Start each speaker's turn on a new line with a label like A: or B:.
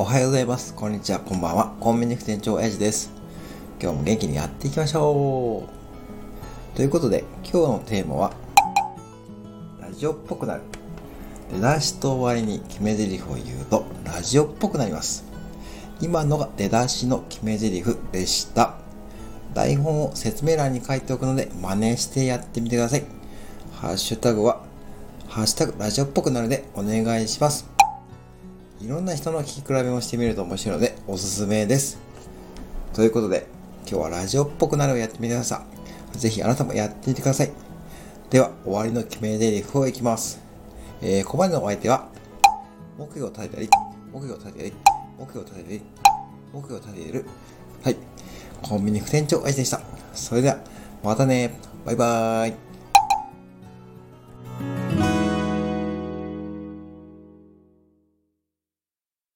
A: おはようございます。こんにちは。こんばんは。コンビニ副店長エイジです。今日も元気にやっていきましょう。ということで、今日のテーマは、ラジオっぽくなる。出だしと終わりに決め台詞を言うと、ラジオっぽくなります。今のが出だしの決め台詞でした。台本を説明欄に書いておくので、真似してやってみてください。ハッシュタグは、ハッシュタグラジオっぽくなるでお願いします。いろんな人の聞き比べもしてみると面白いのでおすすめです。ということで、今日はラジオっぽくなるをやってみてください。ぜひあなたもやってみてください。では、終わりの決め台詞をいきます。えー、ここまでのお相手は、目標を立てたり、目標を立てたり、目標を立てたり、目標を立てている。はい。コンビニ副店長愛でした。それでは、またね。バイバーイ。